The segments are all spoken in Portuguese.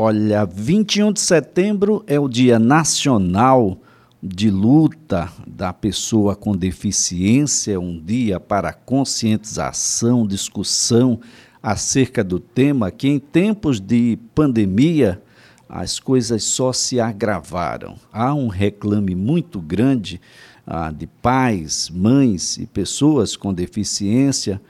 Olha, 21 de setembro é o Dia Nacional de Luta da Pessoa com Deficiência, um dia para conscientização, discussão acerca do tema que em tempos de pandemia as coisas só se agravaram. Há um reclame muito grande ah, de pais, mães e pessoas com deficiência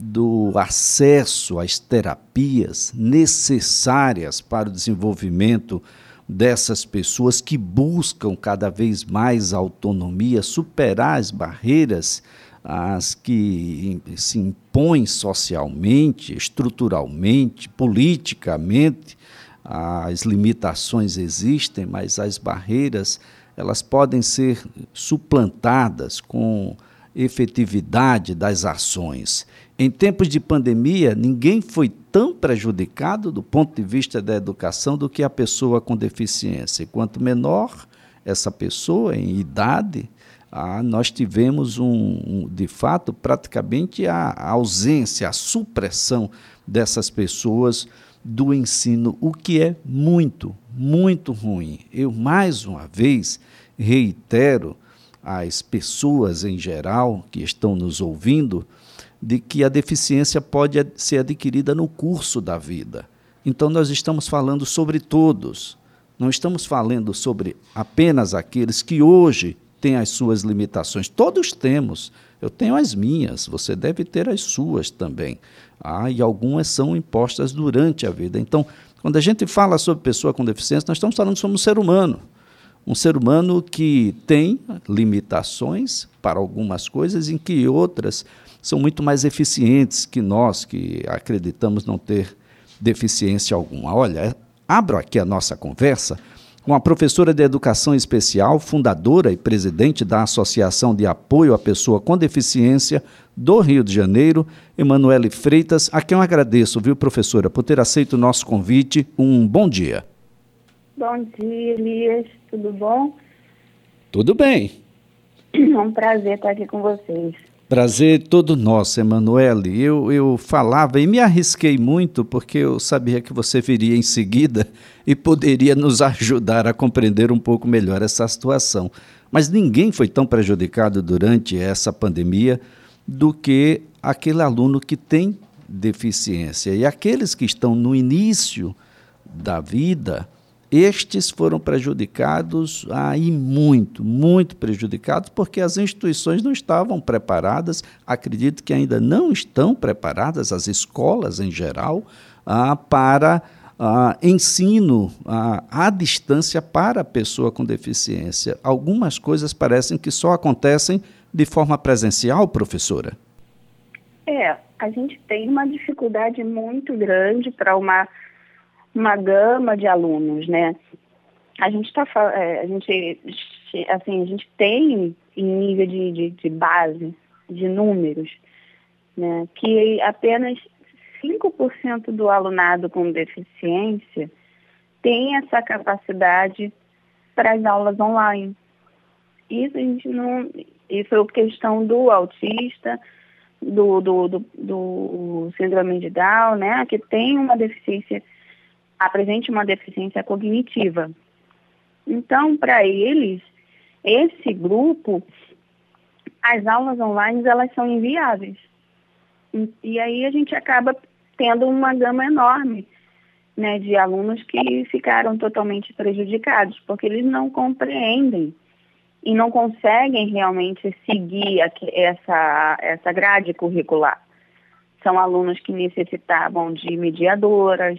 do acesso às terapias necessárias para o desenvolvimento dessas pessoas que buscam cada vez mais autonomia, superar as barreiras as que se impõem socialmente, estruturalmente, politicamente, as limitações existem, mas as barreiras elas podem ser suplantadas com efetividade das ações. Em tempos de pandemia, ninguém foi tão prejudicado do ponto de vista da educação do que a pessoa com deficiência. Quanto menor essa pessoa em idade, ah, nós tivemos, um, um, de fato, praticamente a, a ausência, a supressão dessas pessoas do ensino, o que é muito, muito ruim. Eu, mais uma vez, reitero às pessoas em geral que estão nos ouvindo de que a deficiência pode ser adquirida no curso da vida. Então, nós estamos falando sobre todos, não estamos falando sobre apenas aqueles que hoje têm as suas limitações. Todos temos. Eu tenho as minhas, você deve ter as suas também. Ah, e algumas são impostas durante a vida. Então, quando a gente fala sobre pessoa com deficiência, nós estamos falando sobre um ser humano. Um ser humano que tem limitações para algumas coisas, em que outras são muito mais eficientes que nós, que acreditamos não ter deficiência alguma. Olha, abro aqui a nossa conversa com a professora de Educação Especial, fundadora e presidente da Associação de Apoio à Pessoa com Deficiência do Rio de Janeiro, Emanuele Freitas, a quem eu agradeço, viu, professora, por ter aceito o nosso convite. Um bom dia. Bom dia, Elias. Tudo bom? Tudo bem. É um prazer estar aqui com vocês. Prazer todo nosso, Emanuele. Eu, eu falava e me arrisquei muito porque eu sabia que você viria em seguida e poderia nos ajudar a compreender um pouco melhor essa situação. Mas ninguém foi tão prejudicado durante essa pandemia do que aquele aluno que tem deficiência. E aqueles que estão no início da vida, estes foram prejudicados aí muito, muito prejudicados, porque as instituições não estavam preparadas, acredito que ainda não estão preparadas, as escolas em geral, ah, para ah, ensino ah, à distância para a pessoa com deficiência. Algumas coisas parecem que só acontecem de forma presencial, professora? É, a gente tem uma dificuldade muito grande para uma uma gama de alunos, né? A gente está é, a gente assim a gente tem em nível de, de, de base de números, né, que apenas 5% do alunado com deficiência tem essa capacidade para as aulas online. Isso a gente não, isso é questão do autista, do, do, do, do síndrome de Down, né, que tem uma deficiência apresente uma deficiência cognitiva. Então, para eles, esse grupo, as aulas online elas são inviáveis. E, e aí a gente acaba tendo uma gama enorme né, de alunos que ficaram totalmente prejudicados, porque eles não compreendem e não conseguem realmente seguir essa, essa grade curricular. São alunos que necessitavam de mediadoras,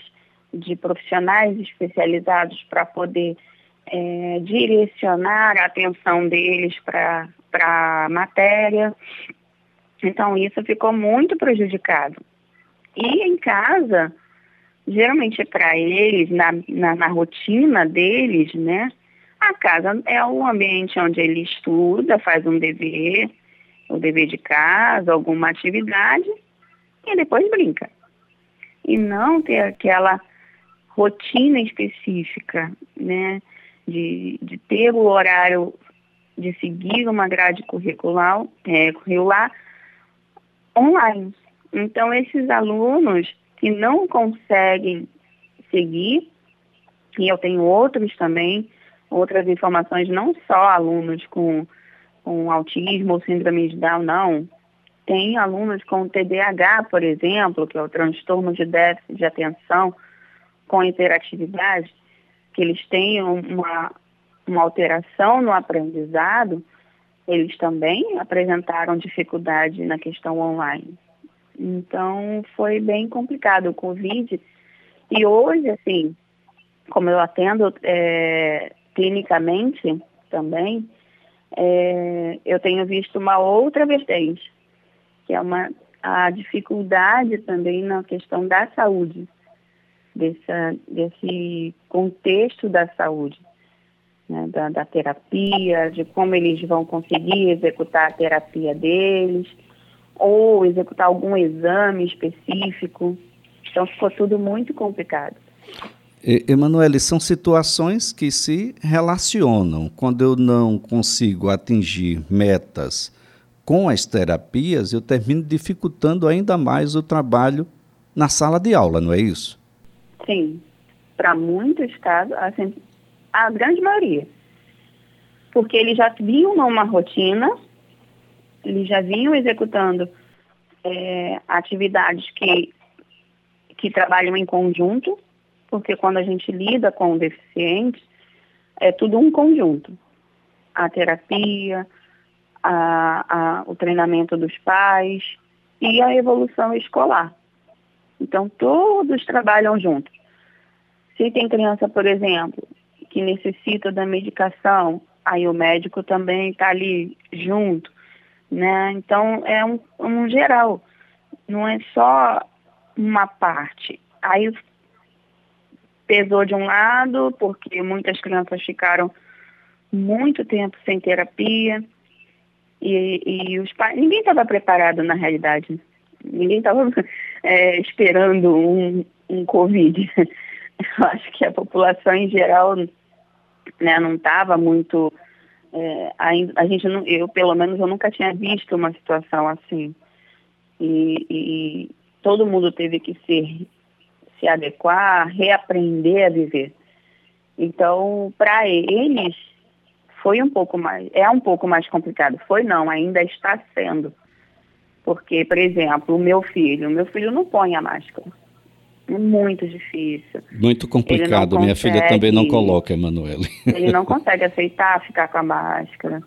de profissionais especializados para poder é, direcionar a atenção deles para a matéria. Então, isso ficou muito prejudicado. E em casa, geralmente para eles, na, na, na, rotina deles, né? A casa é o ambiente onde ele estuda, faz um dever, o dever de casa, alguma atividade, e depois brinca. E não ter aquela rotina específica, né, de, de ter o horário de seguir uma grade curricular, é, curricular online. Então, esses alunos que não conseguem seguir E eu tenho outros também, outras informações, não só alunos com, com autismo ou síndrome de Down, não. Tem alunos com TDAH, por exemplo, que é o transtorno de déficit de atenção com hiperatividade, que eles têm uma, uma alteração no aprendizado, eles também apresentaram dificuldade na questão online. Então, foi bem complicado o Covid. E hoje, assim, como eu atendo é, clinicamente também, é, eu tenho visto uma outra vertente, que é uma, a dificuldade também na questão da saúde, dessa, desse contexto da saúde né, da, da terapia, de como eles vão conseguir executar a terapia deles, ou executar algum exame específico. Então ficou tudo muito complicado. Emanuele, são situações que se relacionam. Quando eu não consigo atingir metas com as terapias, eu termino dificultando ainda mais o trabalho na sala de aula, não é isso? Sim. Para muitos casos, assim, a grande maioria. Porque eles já vinham numa rotina, eles já vinham executando é, atividades que, que trabalham em conjunto, porque quando a gente lida com o deficiente, é tudo um conjunto. A terapia, a, a, o treinamento dos pais e a evolução escolar. Então, todos trabalham juntos. Se tem criança, por exemplo, que necessita da medicação, aí o médico também está ali junto, né? Então é um, um geral, não é só uma parte. Aí pesou de um lado, porque muitas crianças ficaram muito tempo sem terapia e, e os pais, ninguém estava preparado na realidade, ninguém estava é, esperando um, um Covid. Eu acho que a população em geral né, não estava muito. É, a, a, gente não, eu pelo menos eu nunca tinha visto uma situação assim. E, e todo mundo teve que se, se adequar, reaprender a viver. Então, para eles, foi um pouco mais, é um pouco mais complicado. Foi não, ainda está sendo. Porque, por exemplo, o meu filho, o meu filho não põe a máscara muito difícil. Muito complicado. Minha consegue, filha também não coloca, Emanuele. Ele não consegue aceitar ficar com a máscara.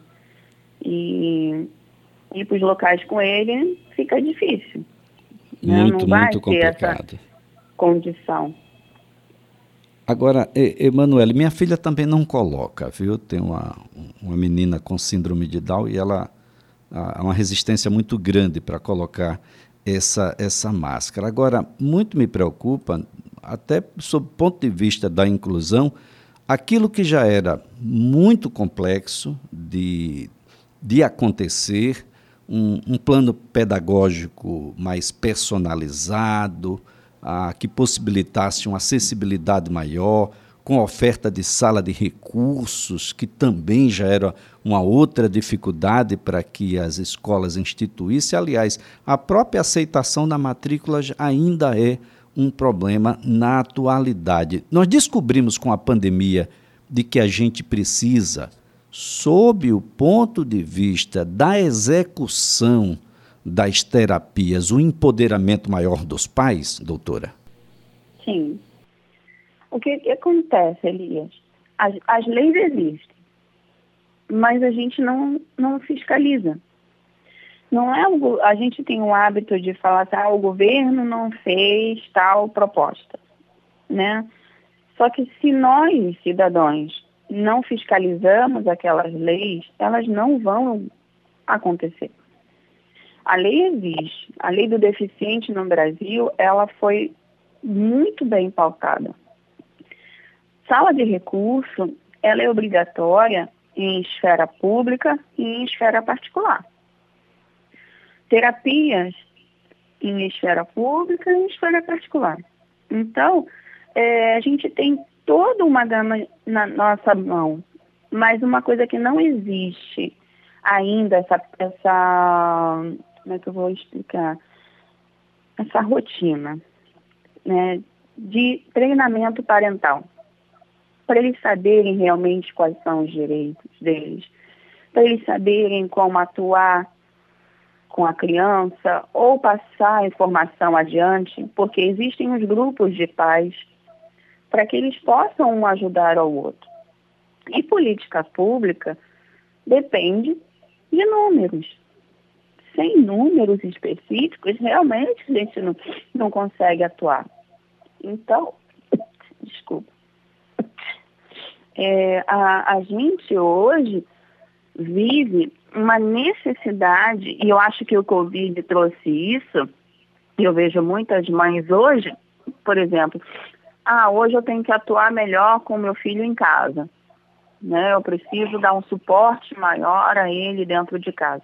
E ir para os locais com ele fica difícil. Né? Muito, não muito complicado. condição. Agora, Emanuele, minha filha também não coloca, viu? Tem uma, uma menina com síndrome de Down e ela há uma resistência muito grande para colocar essa, essa máscara. Agora, muito me preocupa, até sob o ponto de vista da inclusão, aquilo que já era muito complexo de, de acontecer, um, um plano pedagógico mais personalizado, ah, que possibilitasse uma acessibilidade maior, com oferta de sala de recursos, que também já era uma outra dificuldade para que as escolas instituíssem. Aliás, a própria aceitação da matrícula ainda é um problema na atualidade. Nós descobrimos com a pandemia de que a gente precisa, sob o ponto de vista da execução das terapias, o empoderamento maior dos pais, doutora? Sim. O que, que acontece, Elias? As, as leis existem, mas a gente não, não fiscaliza. Não é o, a gente tem o hábito de falar ah, o governo não fez tal proposta, né? Só que se nós, cidadãos, não fiscalizamos aquelas leis, elas não vão acontecer. A lei existe. A lei do deficiente no Brasil, ela foi muito bem pautada sala de recurso, ela é obrigatória em esfera pública e em esfera particular. Terapias em esfera pública e em esfera particular. Então, é, a gente tem toda uma gama na nossa mão, mas uma coisa que não existe ainda, essa, essa como é que eu vou explicar? Essa rotina né, de treinamento parental. Para eles saberem realmente quais são os direitos deles, para eles saberem como atuar com a criança ou passar a informação adiante, porque existem os grupos de pais para que eles possam um ajudar ao outro. E política pública depende de números. Sem números específicos, realmente a gente não, não consegue atuar. Então, desculpa. É, a, a gente hoje vive uma necessidade, e eu acho que o Covid trouxe isso, e eu vejo muitas mães hoje, por exemplo, ah, hoje eu tenho que atuar melhor com meu filho em casa. Né? Eu preciso dar um suporte maior a ele dentro de casa.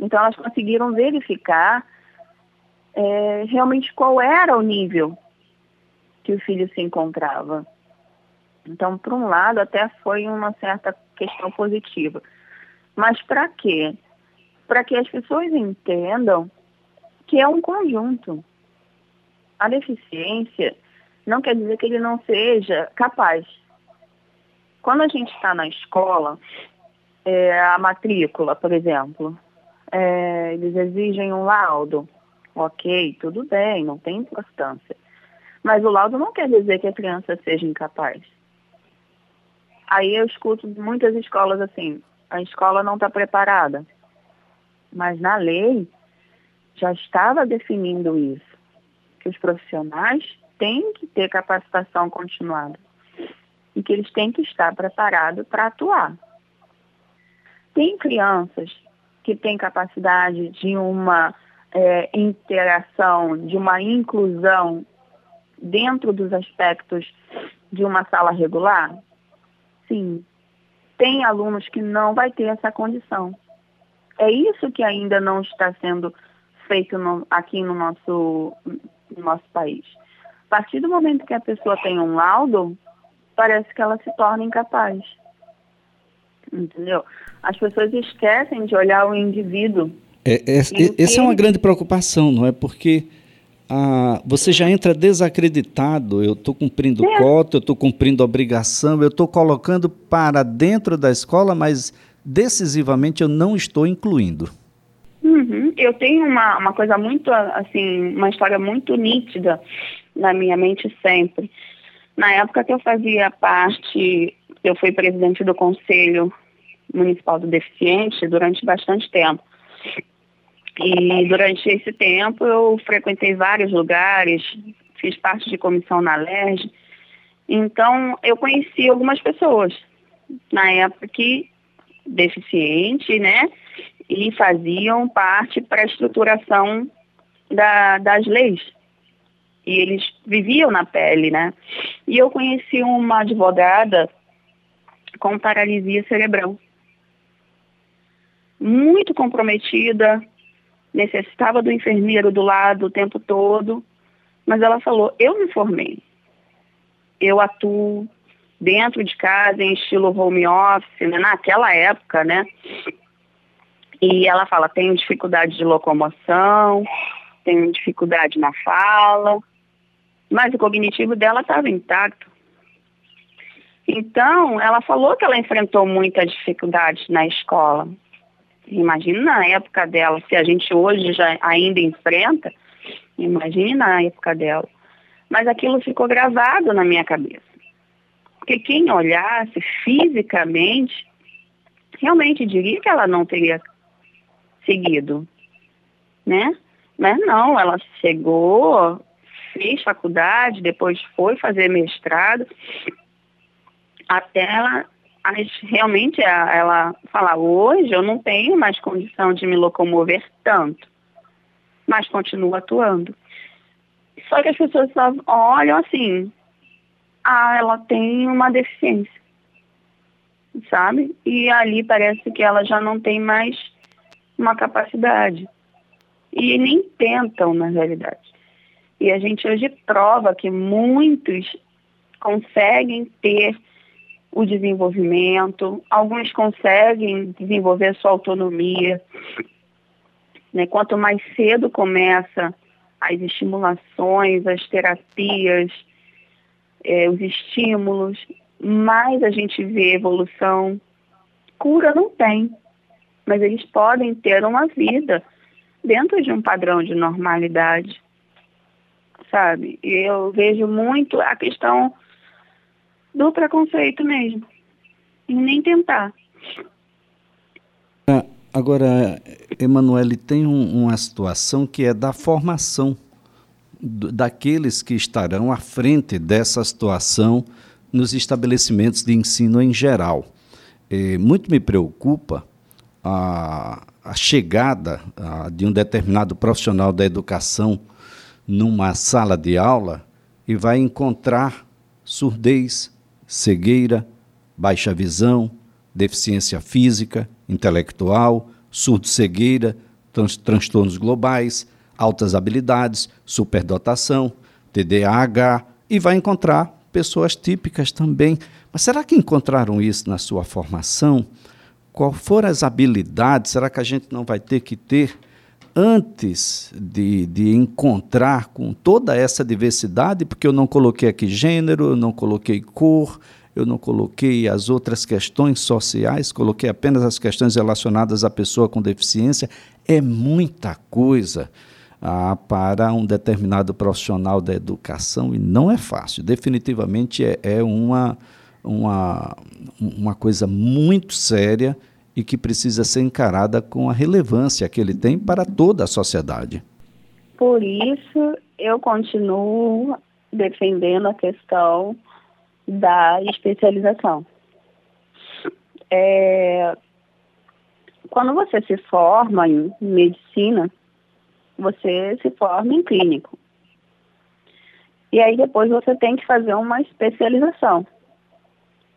Então elas conseguiram verificar é, realmente qual era o nível que o filho se encontrava. Então, por um lado, até foi uma certa questão positiva. Mas para quê? Para que as pessoas entendam que é um conjunto. A deficiência não quer dizer que ele não seja capaz. Quando a gente está na escola, é, a matrícula, por exemplo, é, eles exigem um laudo. Ok, tudo bem, não tem importância. Mas o laudo não quer dizer que a criança seja incapaz. Aí eu escuto muitas escolas assim, a escola não está preparada. Mas na lei já estava definindo isso, que os profissionais têm que ter capacitação continuada e que eles têm que estar preparados para atuar. Tem crianças que têm capacidade de uma é, interação, de uma inclusão dentro dos aspectos de uma sala regular? Sim. Tem alunos que não vai ter essa condição. É isso que ainda não está sendo feito no, aqui no nosso, no nosso país. A partir do momento que a pessoa tem um laudo, parece que ela se torna incapaz. Entendeu? As pessoas esquecem de olhar o indivíduo. É, é, essa é uma grande preocupação, não é? Porque ah, você já entra desacreditado. Eu estou cumprindo é. cota, eu estou cumprindo obrigação, eu estou colocando para dentro da escola, mas decisivamente eu não estou incluindo. Uhum. Eu tenho uma, uma coisa muito, assim, uma história muito nítida na minha mente sempre. Na época que eu fazia parte, eu fui presidente do Conselho Municipal do Deficiente durante bastante tempo. E durante esse tempo eu frequentei vários lugares, fiz parte de comissão na LERJ. Então eu conheci algumas pessoas na época que deficiente, né? E faziam parte para a estruturação da, das leis. E eles viviam na pele, né? E eu conheci uma advogada com paralisia cerebral. Muito comprometida, necessitava do enfermeiro do lado o tempo todo, mas ela falou: eu me formei, eu atuo dentro de casa em estilo home office, né, naquela época, né? E ela fala: tenho dificuldade de locomoção, tenho dificuldade na fala, mas o cognitivo dela estava intacto. Então, ela falou que ela enfrentou muitas dificuldades na escola, Imagina na época dela, se a gente hoje já ainda enfrenta, imagine na época dela. Mas aquilo ficou gravado na minha cabeça. Porque quem olhasse fisicamente, realmente diria que ela não teria seguido, né? Mas não, ela chegou, fez faculdade, depois foi fazer mestrado, até ela mas realmente ela fala, hoje eu não tenho mais condição de me locomover tanto, mas continuo atuando. Só que as pessoas só olham assim, ah, ela tem uma deficiência, sabe? E ali parece que ela já não tem mais uma capacidade. E nem tentam, na realidade. E a gente hoje prova que muitos conseguem ter o desenvolvimento, alguns conseguem desenvolver sua autonomia. Né? Quanto mais cedo começa as estimulações, as terapias, é, os estímulos, mais a gente vê evolução. Cura não tem, mas eles podem ter uma vida dentro de um padrão de normalidade, sabe? Eu vejo muito a questão do preconceito mesmo, e nem tentar. É, agora, Emanuele, tem um, uma situação que é da formação daqueles que estarão à frente dessa situação nos estabelecimentos de ensino em geral. É, muito me preocupa a, a chegada a, de um determinado profissional da educação numa sala de aula e vai encontrar surdez, cegueira, baixa visão, deficiência física, intelectual, surdo-cegueira, trans transtornos globais, altas habilidades, superdotação, TDAH e vai encontrar pessoas típicas também. Mas será que encontraram isso na sua formação? Qual foram as habilidades? Será que a gente não vai ter que ter antes de, de encontrar com toda essa diversidade? Porque eu não coloquei aqui gênero, eu não coloquei cor, eu não coloquei as outras questões sociais, coloquei apenas as questões relacionadas à pessoa com deficiência. É muita coisa ah, para um determinado profissional da educação e não é fácil. Definitivamente é, é uma, uma, uma coisa muito séria e que precisa ser encarada com a relevância que ele tem para toda a sociedade. Por isso, eu continuo defendendo a questão da especialização. É, quando você se forma em medicina, você se forma em clínico. E aí depois você tem que fazer uma especialização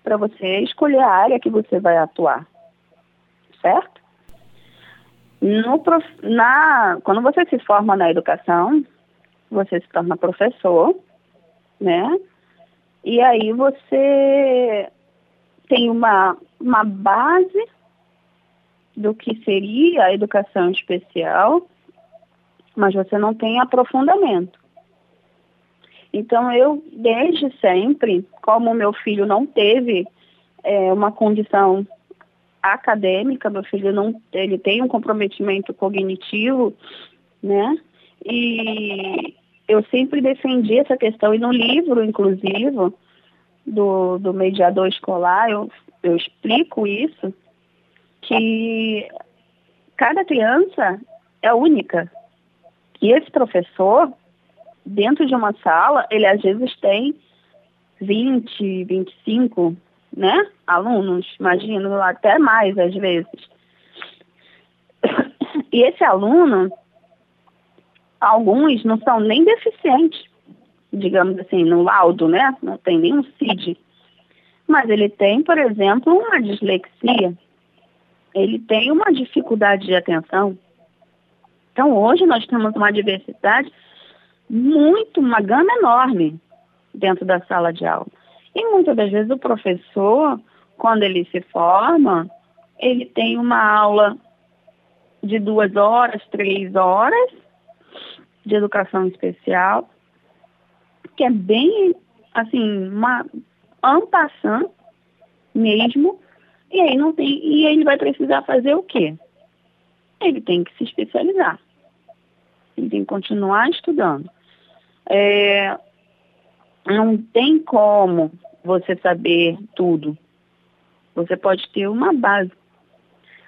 para você escolher a área que você vai atuar. Certo? No, na, quando você se forma na educação, você se torna professor, né? E aí você tem uma, uma base do que seria a educação especial mas você não tem aprofundamento. Então, eu, desde sempre, como meu filho não teve é, uma condição acadêmica, meu filho não, ele tem um comprometimento cognitivo, né? E eu sempre defendi essa questão, e no livro, inclusive, do, do mediador escolar, eu, eu explico isso, que cada criança é única, e esse professor, dentro de uma sala, ele às vezes tem 20, 25, né, alunos, imagino, até mais às vezes. E esse aluno, alguns não são nem deficientes, digamos assim, no laudo, né? Não tem nenhum CID. Mas ele tem, por exemplo, uma dislexia. Ele tem uma dificuldade de atenção. Então, hoje nós temos uma diversidade muito, uma gama enorme dentro da sala de aula. E muitas das vezes o professor, quando ele se forma, ele tem uma aula de duas horas, três horas de educação especial, que é bem, assim, uma ampassão mesmo, e aí não tem, e ele vai precisar fazer o quê? ele tem que se especializar. Ele tem que continuar estudando. É, não tem como você saber tudo. Você pode ter uma base.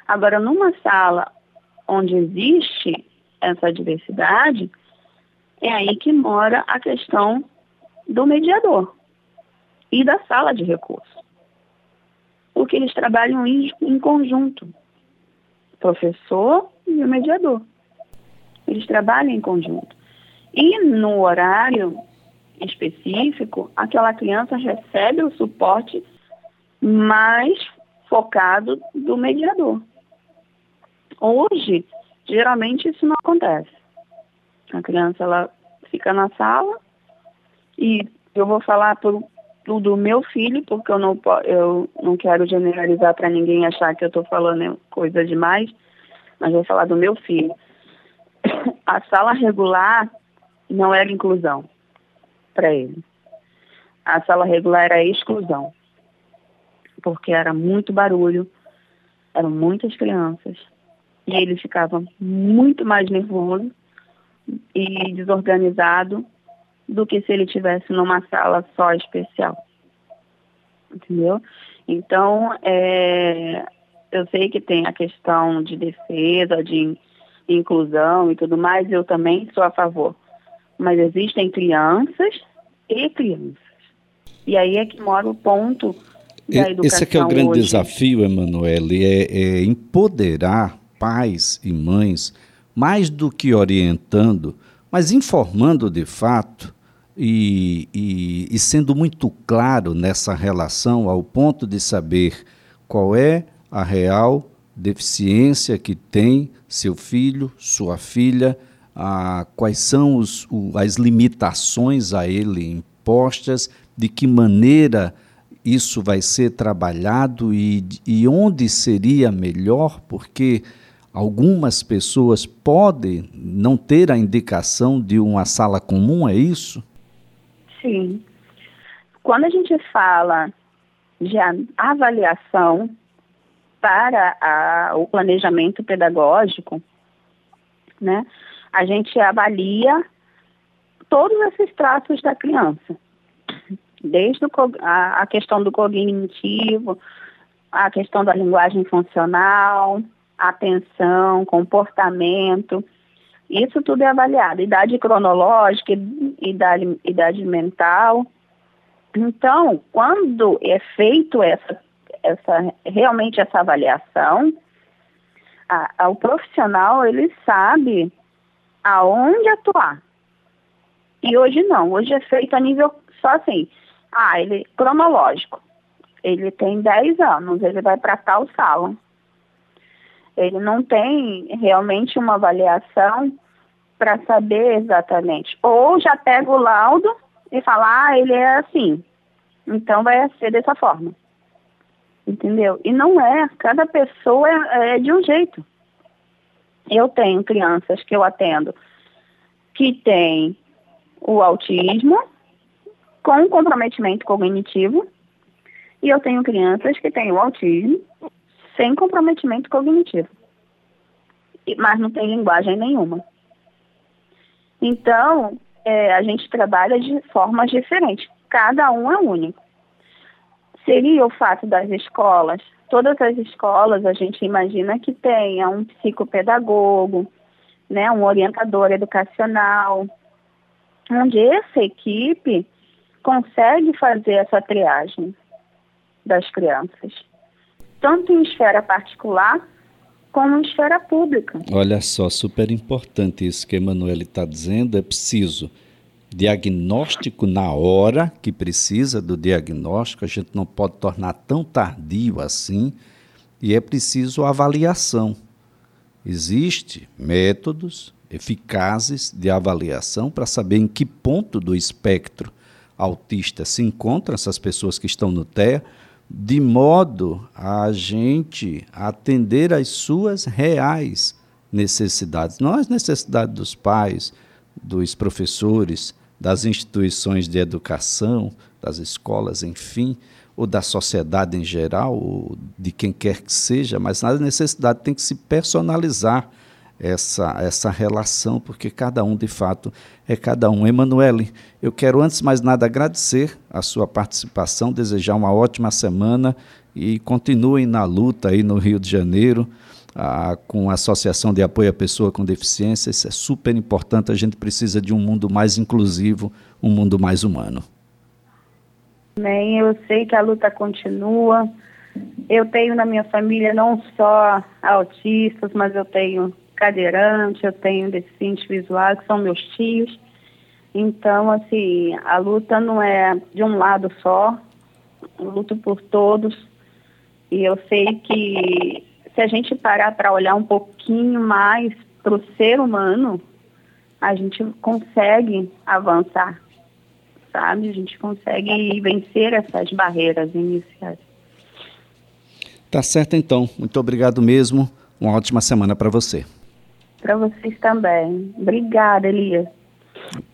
Agora, numa sala onde existe essa diversidade, é aí que mora a questão do mediador e da sala de recursos. Porque eles trabalham em, em conjunto professor e o mediador. Eles trabalham em conjunto. E no horário específico, aquela criança recebe o suporte mais focado do mediador. Hoje, geralmente isso não acontece. A criança ela fica na sala e eu vou falar por, do meu filho, porque eu não, eu não quero generalizar para ninguém achar que eu estou falando coisa demais, mas vou falar do meu filho. A sala regular não era inclusão para ele. A sala regular era exclusão. porque era muito barulho, eram muitas crianças, e ele ficava muito mais nervoso e desorganizado do que se ele tivesse numa sala só especial. Entendeu? Então, é, eu sei que tem a questão de defesa, de inclusão e tudo mais, eu também sou a favor. Mas existem crianças e crianças. E aí é que mora o ponto da educação Esse aqui é o grande hoje. desafio, Emanuele, é, é empoderar pais e mães, mais do que orientando, mas informando de fato e, e, e, sendo muito claro nessa relação ao ponto de saber qual é a real deficiência que tem seu filho, sua filha, quais são os, o, as limitações a ele impostas, de que maneira isso vai ser trabalhado e, e onde seria melhor, porque algumas pessoas podem não ter a indicação de uma sala comum, é isso? Sim. Quando a gente fala de avaliação para a, o planejamento pedagógico, né, a gente avalia todos esses traços da criança, desde o, a, a questão do cognitivo, a questão da linguagem funcional, atenção, comportamento, isso tudo é avaliado, idade cronológica, idade, idade mental. Então, quando é feito essa essa, realmente essa avaliação, a, a, o profissional ele sabe aonde atuar. E hoje não, hoje é feito a nível só assim, ah, ele cronológico. Ele tem 10 anos, ele vai para tal sala. Ele não tem realmente uma avaliação para saber exatamente. Ou já pega o laudo e fala, ah, ele é assim. Então vai ser dessa forma entendeu? E não é, cada pessoa é, é de um jeito. Eu tenho crianças que eu atendo que têm o autismo com comprometimento cognitivo e eu tenho crianças que têm o autismo sem comprometimento cognitivo, mas não tem linguagem nenhuma. Então, é, a gente trabalha de formas diferentes, cada um é único seria o fato das escolas. Todas as escolas a gente imagina que tenha um psicopedagogo, né, um orientador educacional, onde essa equipe consegue fazer essa triagem das crianças, tanto em esfera particular como em esfera pública. Olha só, super importante isso que a Emanuele está dizendo, é preciso diagnóstico na hora que precisa do diagnóstico, a gente não pode tornar tão tardio assim, e é preciso avaliação. Existem métodos eficazes de avaliação para saber em que ponto do espectro autista se encontram essas pessoas que estão no TEA, de modo a gente atender às suas reais necessidades, não as necessidades dos pais, dos professores, das instituições de educação, das escolas, enfim, ou da sociedade em geral, ou de quem quer que seja, mas na necessidade tem que se personalizar essa, essa relação, porque cada um, de fato, é cada um. Emanuele, eu quero, antes de mais nada, agradecer a sua participação, desejar uma ótima semana e continuem na luta aí no Rio de Janeiro com a Associação de Apoio à Pessoa com Deficiência. Isso é super importante. A gente precisa de um mundo mais inclusivo, um mundo mais humano. Bem, eu sei que a luta continua. Eu tenho na minha família não só autistas, mas eu tenho cadeirante, eu tenho deficientes visuais, que são meus tios. Então, assim, a luta não é de um lado só, eu luto por todos. E eu sei que se a gente parar para olhar um pouquinho mais para o ser humano, a gente consegue avançar, sabe? A gente consegue vencer essas barreiras iniciais. Tá certo então. Muito obrigado mesmo. Uma ótima semana para você. Para vocês também. Obrigada, Elias.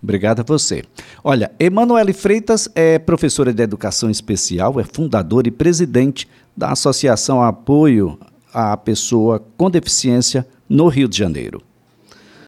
Obrigado a você. Olha, Emanuele Freitas é professora de Educação Especial, é fundadora e presidente da Associação Apoio à Pessoa com Deficiência no Rio de Janeiro.